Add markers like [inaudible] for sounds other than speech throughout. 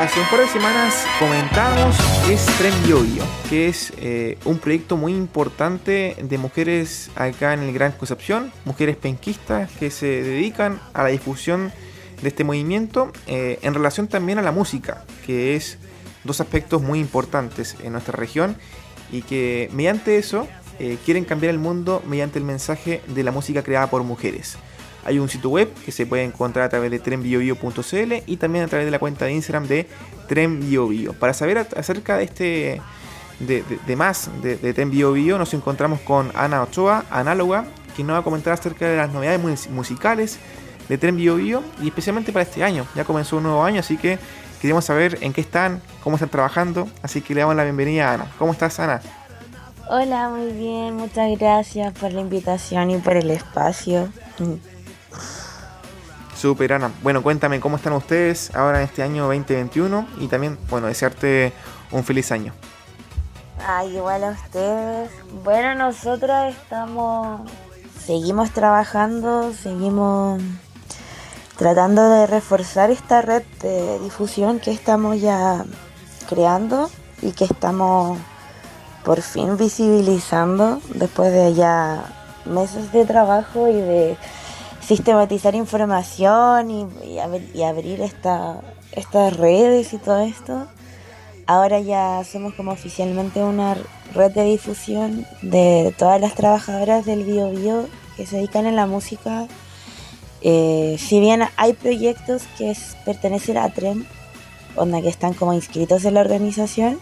hace un par de semanas comentamos es Tren Bio, que es eh, un proyecto muy importante de mujeres acá en el Gran Concepción, mujeres penquistas que se dedican a la difusión de este movimiento eh, en relación también a la música, que es dos aspectos muy importantes en nuestra región y que mediante eso eh, quieren cambiar el mundo mediante el mensaje de la música creada por mujeres. Hay un sitio web que se puede encontrar a través de trenbiobio.cl y también a través de la cuenta de Instagram de trenbiobio. Para saber acerca de este de, más de, de Tren nos encontramos con Ana Ochoa, análoga, quien nos va a comentar acerca de las novedades musicales de Tren Bio y especialmente para este año. Ya comenzó un nuevo año, así que queremos saber en qué están, cómo están trabajando, así que le damos la bienvenida a Ana. ¿Cómo estás, Ana? Hola, muy bien, muchas gracias por la invitación y por el espacio. Super Ana. Bueno, cuéntame cómo están ustedes ahora en este año 2021 y también, bueno, desearte un feliz año. Ay, igual a ustedes. Bueno, nosotros estamos, seguimos trabajando, seguimos tratando de reforzar esta red de difusión que estamos ya creando y que estamos por fin visibilizando después de ya meses de trabajo y de sistematizar información y, abrir esta, estas redes y todo esto. Ahora ya somos como oficialmente una red de difusión de todas las trabajadoras del bio bio que se dedican en la música. Eh, si bien hay proyectos que pertenecen a TREM, onda que están como inscritos en la organización,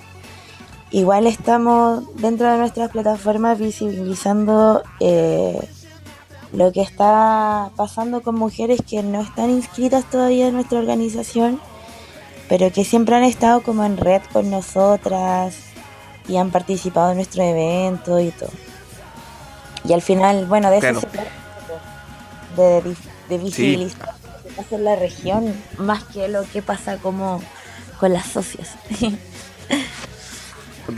igual estamos dentro de nuestras plataformas visibilizando eh, lo que está pasando con mujeres que no están inscritas todavía en nuestra organización, pero que siempre han estado como en red con nosotras y han participado en nuestro evento y todo. Y al final, bueno, de eso se trata, de, de visibilizar lo que pasa en la región, más que lo que pasa como con las socias. [laughs]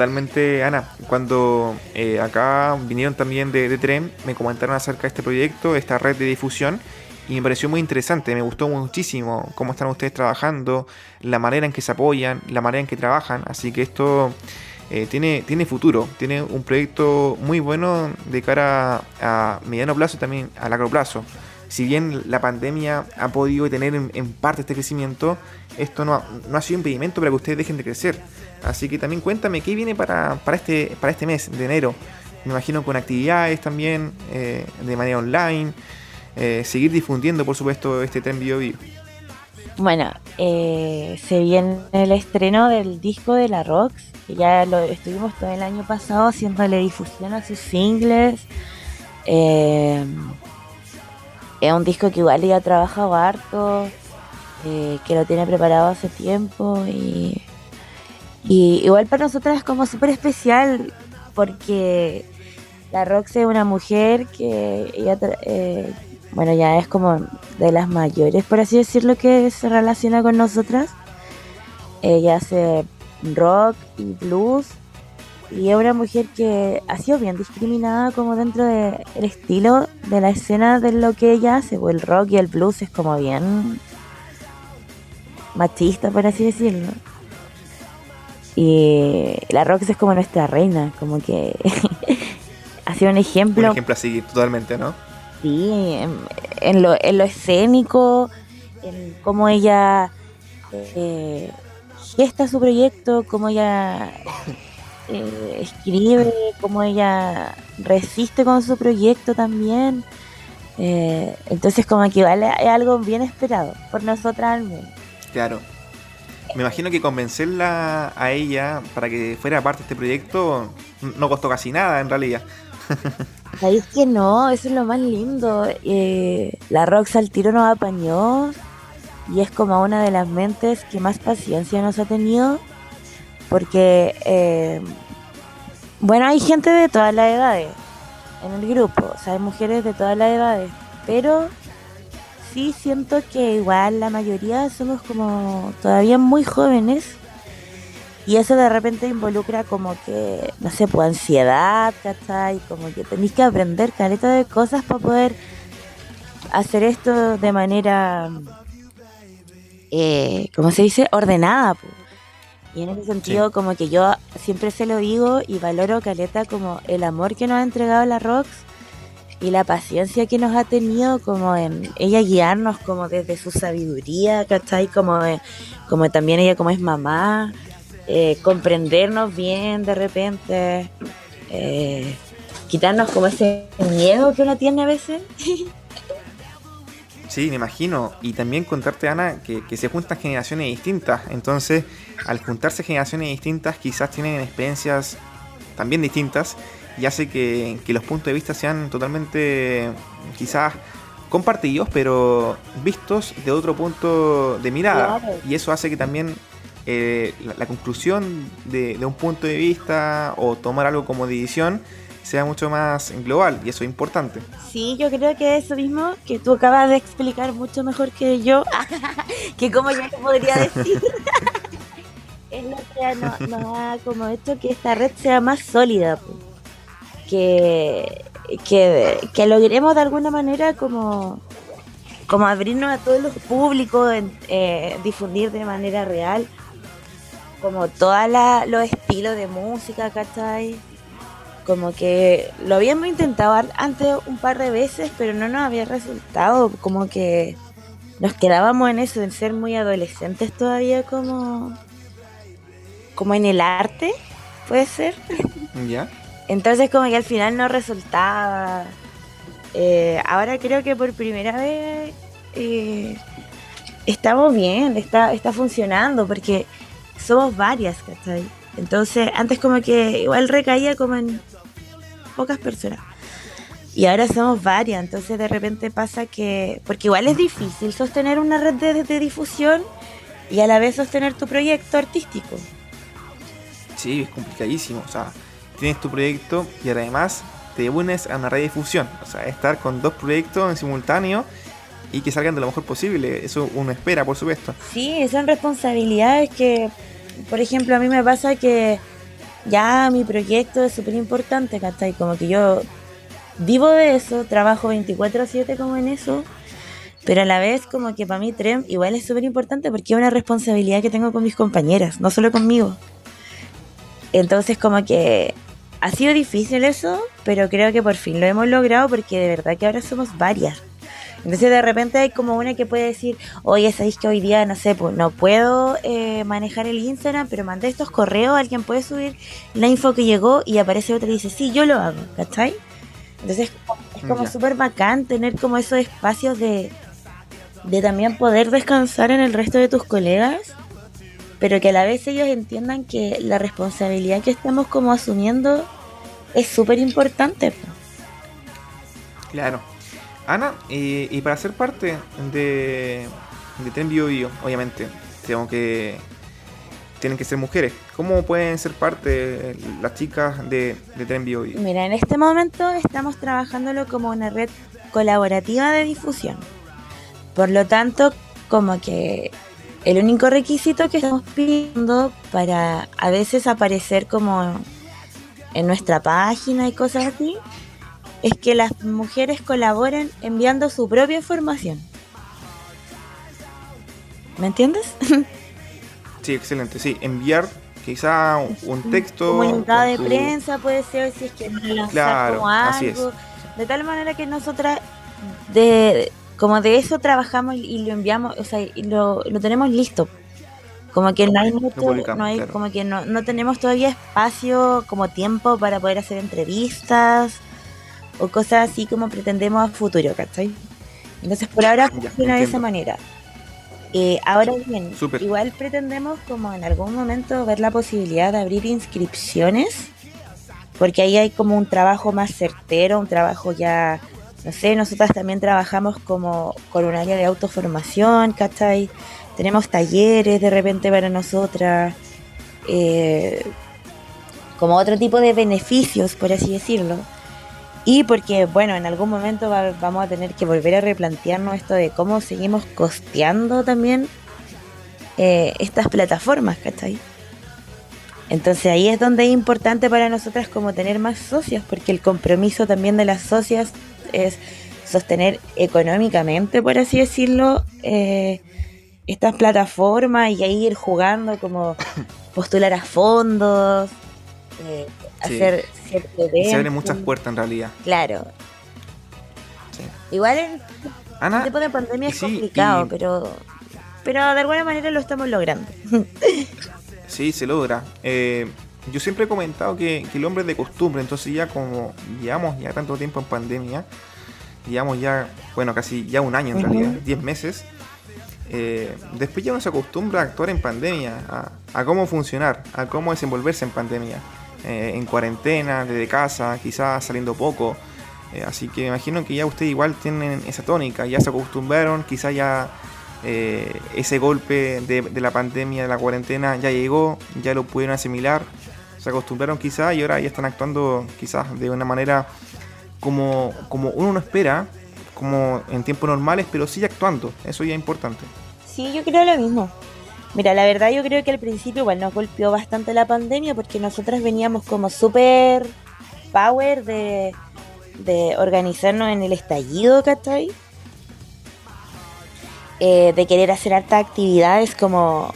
Totalmente, Ana. Cuando eh, acá vinieron también de, Tren, me comentaron acerca de este proyecto, esta red de difusión, y me pareció muy interesante, me gustó muchísimo cómo están ustedes trabajando, la manera en que se apoyan, la manera en que trabajan, así que esto eh, tiene, tiene futuro, tiene un proyecto muy bueno de cara a mediano plazo y también a largo plazo. Si bien la pandemia ha podido tener en, parte este crecimiento, esto no no ha sido impedimento para que ustedes dejen de crecer Así que también cuéntame qué viene para, este, para este mes de enero. Me imagino con actividades también eh, de manera online. Eh, seguir difundiendo, por supuesto, este tren Bio Bueno, eh, se viene el estreno del disco de la Rox, que ya lo estuvimos todo el año pasado haciéndole difusión a sus singles. Es un disco que igual ya ha trabajado harto, que lo tiene preparado hace tiempo y igual para nosotras es como súper especial porque la Rox es una mujer que ella, eh, bueno, ya es como de las mayores, por así decirlo, que se relaciona con nosotras. Ella hace rock y blues y es una mujer que ha sido bien discriminada como dentro del estilo de la escena de lo que ella hace, o el rock y el blues es como bien machista, por así decirlo. Y la Rox es como nuestra reina, como que [laughs] ha sido un ejemplo. Un ejemplo a seguir totalmente, ¿no? Sí, en, lo, en lo escénico, en cómo ella eh, gesta su proyecto, cómo ella eh, escribe, cómo ella resiste con su proyecto también. Eh, entonces como que vale, es algo bien esperado por nosotras al menos. Claro, me imagino que convencerla a ella para que fuera parte de este proyecto no costó casi nada en realidad. [laughs] ¿Sabéis que no? Eso es lo más lindo. Eh, la Rox al tiro nos apañó y es como una de las mentes que más paciencia nos ha tenido porque, eh, bueno, hay gente de todas las edades en el grupo, o sea, hay mujeres de todas las edades, pero sí siento que igual la mayoría somos como todavía muy jóvenes y eso de repente involucra como que, no sé, pues ansiedad, ¿cachai? Como que tenéis que aprender caleta de cosas para poder hacer esto de manera, eh, ¿cómo se dice? Ordenada, pues. Y en ese sentido, como que yo siempre se lo digo y valoro Caleta como el amor que nos ha entregado la Rox y la paciencia que nos ha tenido como en ella guiarnos como desde su sabiduría, ¿cachai? Como, como también ella como es mamá, eh, comprendernos bien de repente, eh, quitarnos como ese miedo que uno tiene a veces. [laughs] Sí, me imagino. Y también contarte, Ana, que, se juntan generaciones distintas. Entonces, al juntarse generaciones distintas, quizás tienen experiencias también distintas y hace que, los puntos de vista sean totalmente, quizás, compartidos, pero vistos de otro punto de mirada. Y eso hace que también eh, la, conclusión de, de, un punto de vista o tomar algo como división sea mucho más global y eso es importante. Sí, yo creo que eso mismo que tú acabas de explicar mucho mejor que yo, [laughs] que como yo podría decir, [laughs] es lo que nos, ha como hecho que esta red sea más sólida, que, que, que logremos de alguna manera como como abrirnos a todos los públicos, eh, difundir de manera real como todos los estilos de música, ¿cachai? Como que lo habíamos intentado antes un par de veces, pero no nos había resultado. Como que nos quedábamos en eso, en ser muy adolescentes todavía, como, como en el arte, puede ser. [laughs] Ya. Entonces, como que al final no resultaba. Eh, ahora creo que por primera vez eh, estamos bien, está, está funcionando, porque somos varias, ¿cachai? Entonces, antes como que igual recaía como en pocas personas. Y ahora somos varias, entonces de repente pasa que, porque igual es difícil sostener una red de, difusión y a la vez sostener tu proyecto artístico. Sí, es complicadísimo, o sea, tienes tu proyecto y además te unes a una red de difusión, o sea, estar con dos proyectos en simultáneo y que salgan de lo mejor posible, eso uno espera, por supuesto. Sí, son responsabilidades que, por ejemplo, a mí me pasa que ya mi proyecto es súper importante, ¿cachai? Como que yo vivo de eso, trabajo 24/7 como en eso, pero a la vez como que para mí Trem igual es súper importante porque es una responsabilidad que tengo con mis compañeras, no solo conmigo. Entonces como que ha sido difícil eso, pero creo que por fin lo hemos logrado porque de verdad que ahora somos varias. Entonces de repente hay como una que puede decir, oye, sabéis que hoy día, no sé, pues no puedo eh, manejar el Instagram, pero mandé estos correos, alguien puede subir la info que llegó y aparece otra y dice, sí, yo lo hago, ¿cachai? Entonces es como súper bacán tener como esos espacios de, de también poder descansar en el resto de tus colegas, pero que a la vez ellos entiendan que la responsabilidad que estamos como asumiendo es súper importante. Claro, Ana, y para ser parte de, de Tren Bio, obviamente, tengo que tienen que ser mujeres. ¿Cómo pueden ser parte las chicas de, de Tren Bio, Mira, en este momento estamos trabajándolo como una red colaborativa de difusión. Por lo tanto, como que el único requisito que estamos pidiendo para a veces aparecer como en nuestra página y cosas así es que las mujeres colaboren enviando su propia información. ¿Me entiendes? [laughs] Sí, excelente. Sí, enviar quizá un texto. Comunicado de prensa puede ser si es que no claro, como algo. De tal manera que nosotras de como de eso trabajamos y lo enviamos, o sea, y lo, lo tenemos listo. Como que no hay no hay, como que no, no tenemos todavía espacio como tiempo para poder hacer entrevistas o cosas así como pretendemos a futuro, ¿cachai? Entonces por ahora funciona de esa manera. Eh, ahora bien, igual pretendemos como en algún momento ver la posibilidad de abrir inscripciones, porque ahí hay como un trabajo más certero, un trabajo ya, no sé, nosotras también trabajamos como con un área de autoformación, ¿cachai? Tenemos talleres de repente para nosotras, eh, como otro tipo de beneficios, por así decirlo y porque, bueno, en algún momento vamos a tener que volver a replantearnos esto de cómo seguimos costeando también eh, estas plataformas, ¿cachai? Entonces ahí es donde es importante para nosotras como tener más socias, porque el compromiso también de las socias es sostener económicamente, por así decirlo, eh, estas plataformas y ahí ir jugando como postular a fondos, eh, hacer cierto Se abren muchas puertas en realidad. Claro. Igual en Ana, tiempo de pandemia es complicado, pero pero de alguna manera lo estamos logrando. [laughs] sí, se logra. Eh, yo siempre he comentado que, el hombre es de costumbre, entonces ya como llevamos ya tanto tiempo en pandemia, llevamos ya, bueno, casi ya un año en realidad, 10 meses, eh, después ya uno se acostumbra a actuar en pandemia, a, cómo funcionar, a cómo desenvolverse en pandemia, eh, en cuarentena, desde casa, quizás saliendo poco. así que imagino que ya ustedes igual tienen esa tónica, ya se acostumbraron, quizás ya eh, ese golpe de, la pandemia, de la cuarentena, ya llegó, ya lo pudieron asimilar, se acostumbraron quizás y ahora ya están actuando quizás de una manera como, como uno no espera, como en tiempos normales, pero sigue actuando, eso ya es importante. Sí, yo creo lo mismo. Mira, la verdad yo creo que al principio igual nos golpeó bastante la pandemia porque nosotras veníamos como súper power de, de organizarnos en el estallido, ¿cachai? Eh, de querer hacer hartas actividades como,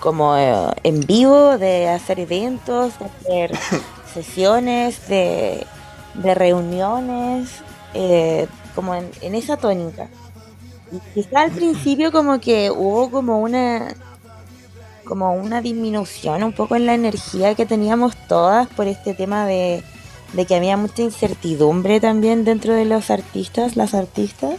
como eh, en vivo, de hacer eventos, de hacer [coughs] sesiones, de, reuniones, eh, como en, esa tónica. Quizá al principio como que hubo como una como una disminución un poco en la energía que teníamos todas por este tema de, de que había mucha incertidumbre también dentro de los artistas, las artistas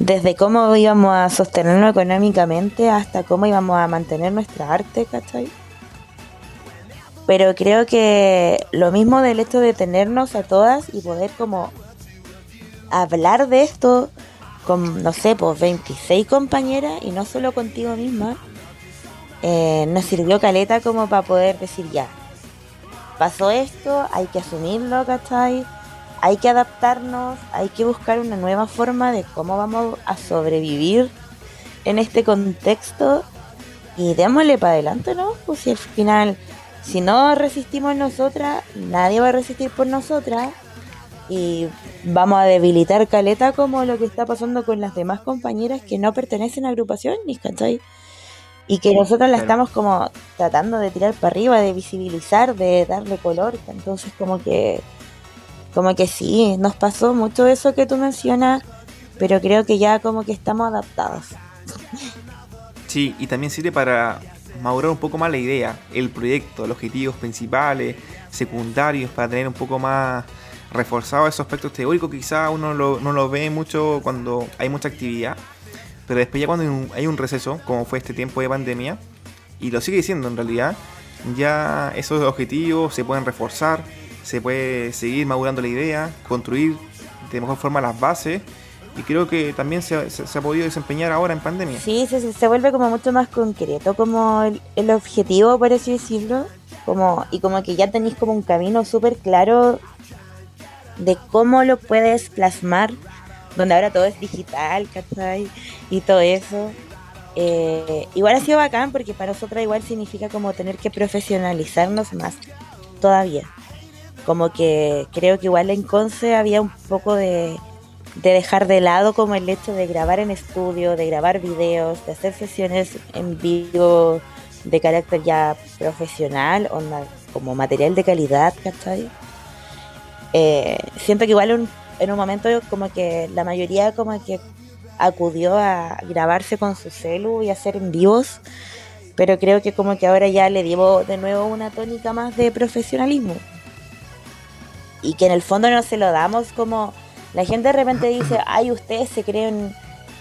desde cómo íbamos a sostenernos económicamente hasta cómo íbamos a mantener nuestra arte, ¿cachai? Pero creo que lo mismo del hecho de tenernos a todas y poder como hablar de esto con, no sé, pues 26 compañeras y no solo contigo misma, eh, nos sirvió caleta como para poder decir ya, pasó esto, hay que asumirlo, ¿cachai? hay que adaptarnos, hay que buscar una nueva forma de cómo vamos a sobrevivir en este contexto y démosle para adelante, ¿no? Pues si al final, si no resistimos nosotras, nadie va a resistir por nosotras y vamos a debilitar Caleta como lo que está pasando con las demás compañeras que no pertenecen a agrupación, ¿cachai? Y que nosotros la estamos como tratando de tirar para arriba, de visibilizar, de darle color, entonces como que como que sí, nos pasó mucho eso que tú mencionas, pero creo que ya como que estamos adaptados. Sí, y también sirve para madurar un poco más la idea, el proyecto, los objetivos principales, secundarios, para tener un poco más reforzado esos aspectos teóricos. Quizá uno no lo ve mucho cuando hay mucha actividad, pero después ya cuando hay un receso, como fue este tiempo de pandemia, y lo sigue diciendo en realidad, ya esos objetivos se pueden reforzar, se puede seguir madurando la idea, construir de mejor forma las bases y creo que también se, ha podido desempeñar ahora en pandemia. Sí, se, se vuelve como mucho más concreto, como el, objetivo, por así decirlo, como, y como que ya tenéis como un camino súper claro de cómo lo puedes plasmar, donde ahora todo es digital, ¿cachai? Y todo eso. Eh, igual ha sido bacán porque para nosotros igual significa como tener que profesionalizarnos más todavía como que creo que igual en Conce había un poco de, dejar de lado como el hecho de grabar en estudio, de grabar videos, de hacer sesiones en vivo de carácter ya profesional, como material de calidad, ¿cachai? Eh, siento que igual en un momento como que la mayoría como que acudió a grabarse con su celu y hacer en vivos, pero creo que como que ahora ya le dio de nuevo una tónica más de profesionalismo y que en el fondo no se lo damos como la gente de repente dice, [clears throat] ay, ustedes se creen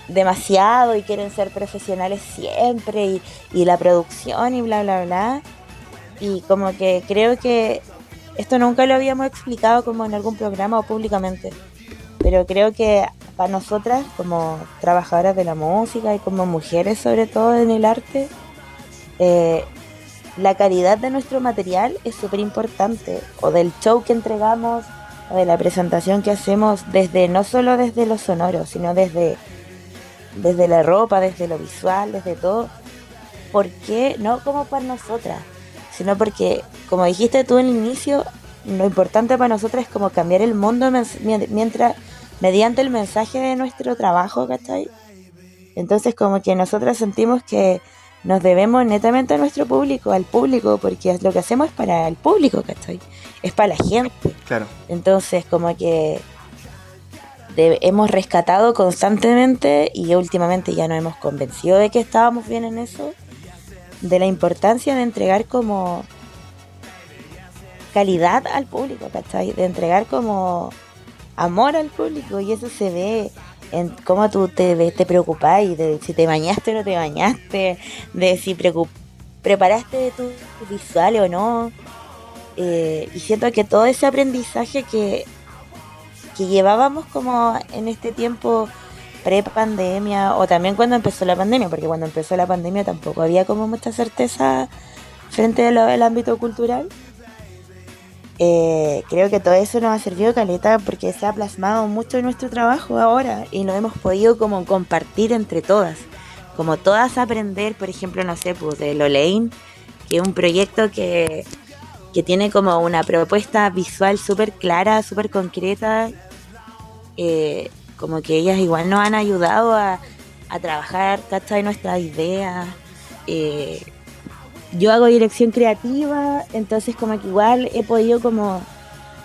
demasiado y quieren ser profesionales siempre y, y la producción y bla, bla, bla. Y como que creo que esto nunca lo habíamos explicado como en algún programa o públicamente. Pero creo que para nosotras, como trabajadoras de la música y como mujeres sobre todo en el arte, eh, la calidad de nuestro material es súper importante, o del show que entregamos, o de la presentación que hacemos, desde no solo desde lo sonoro, sino desde, desde la ropa, desde lo visual, desde todo. ¿Por qué? No como para nosotras, sino porque, como dijiste tú en el inicio, lo importante para nosotras es como cambiar el mundo mientras, mediante el mensaje de nuestro trabajo, ¿cachai? Entonces como que nosotros sentimos que nos debemos netamente a nuestro público, al público, porque lo que hacemos es para el público, ¿cachai? Es para la gente. Claro. Entonces como que hemos rescatado constantemente y últimamente ya nos hemos convencido de que estábamos bien en eso, de la importancia de entregar como calidad al público, ¿cachai? De entregar como amor al público y eso se ve en cómo tú te, te preocupás de si te bañaste o no te bañaste, de si preparaste tu visual o no. Eh, y siento que todo ese aprendizaje que que llevábamos como en este tiempo pre-pandemia o también cuando empezó la pandemia, porque cuando empezó la pandemia tampoco había como mucha certeza frente al ámbito cultural. Eh, creo que todo eso nos ha servido caleta porque se ha plasmado mucho en nuestro trabajo ahora y lo hemos podido como compartir entre todas. Como todas aprender, por ejemplo, no sé, pues de Lolein, que es un proyecto que, que tiene como una propuesta visual súper clara, súper concreta eh, como que ellas igual nos han ayudado a, a trabajar, ¿cachai? Nuestras ideas. Eh, yo hago dirección creativa, entonces como que igual he podido como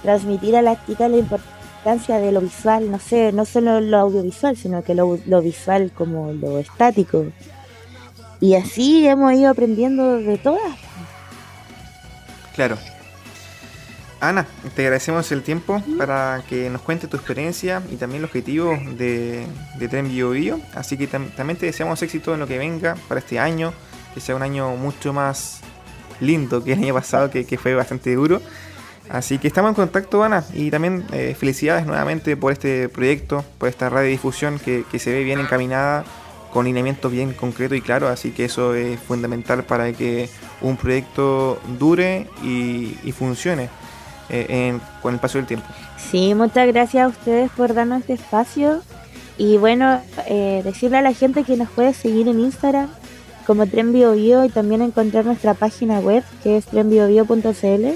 transmitir a las chicas la importancia de lo visual, no sé, no solo lo audiovisual, sino que lo, lo visual como lo estático. Y así hemos ido aprendiendo de todas. Claro, Ana, te agradecemos el tiempo para que nos cuente tu experiencia y también los objetivos de, de Tren Bio, Bio Así que también te deseamos éxito en lo que venga para este año, que sea un año mucho más lindo que el año pasado, que, fue bastante duro. Así que estamos en contacto, Ana, y también eh, felicidades nuevamente por este proyecto, por esta radiodifusión que, se ve bien encaminada, con lineamientos bien concretos y claros, así que eso es fundamental para que un proyecto dure y funcione. Eh, con el paso del tiempo. Sí, muchas gracias a ustedes por darnos este espacio y bueno, eh, decirle a la gente que nos puede seguir en Instagram como Tren Bio, y también encontrar nuestra página web que es trenbiobio.cl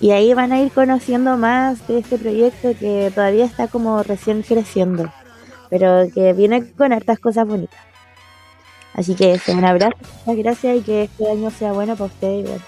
y ahí van a ir conociendo más de este proyecto que todavía está como recién creciendo, pero que viene con hartas cosas bonitas. Así que un abrazo, muchas gracias y que este año sea bueno para ustedes.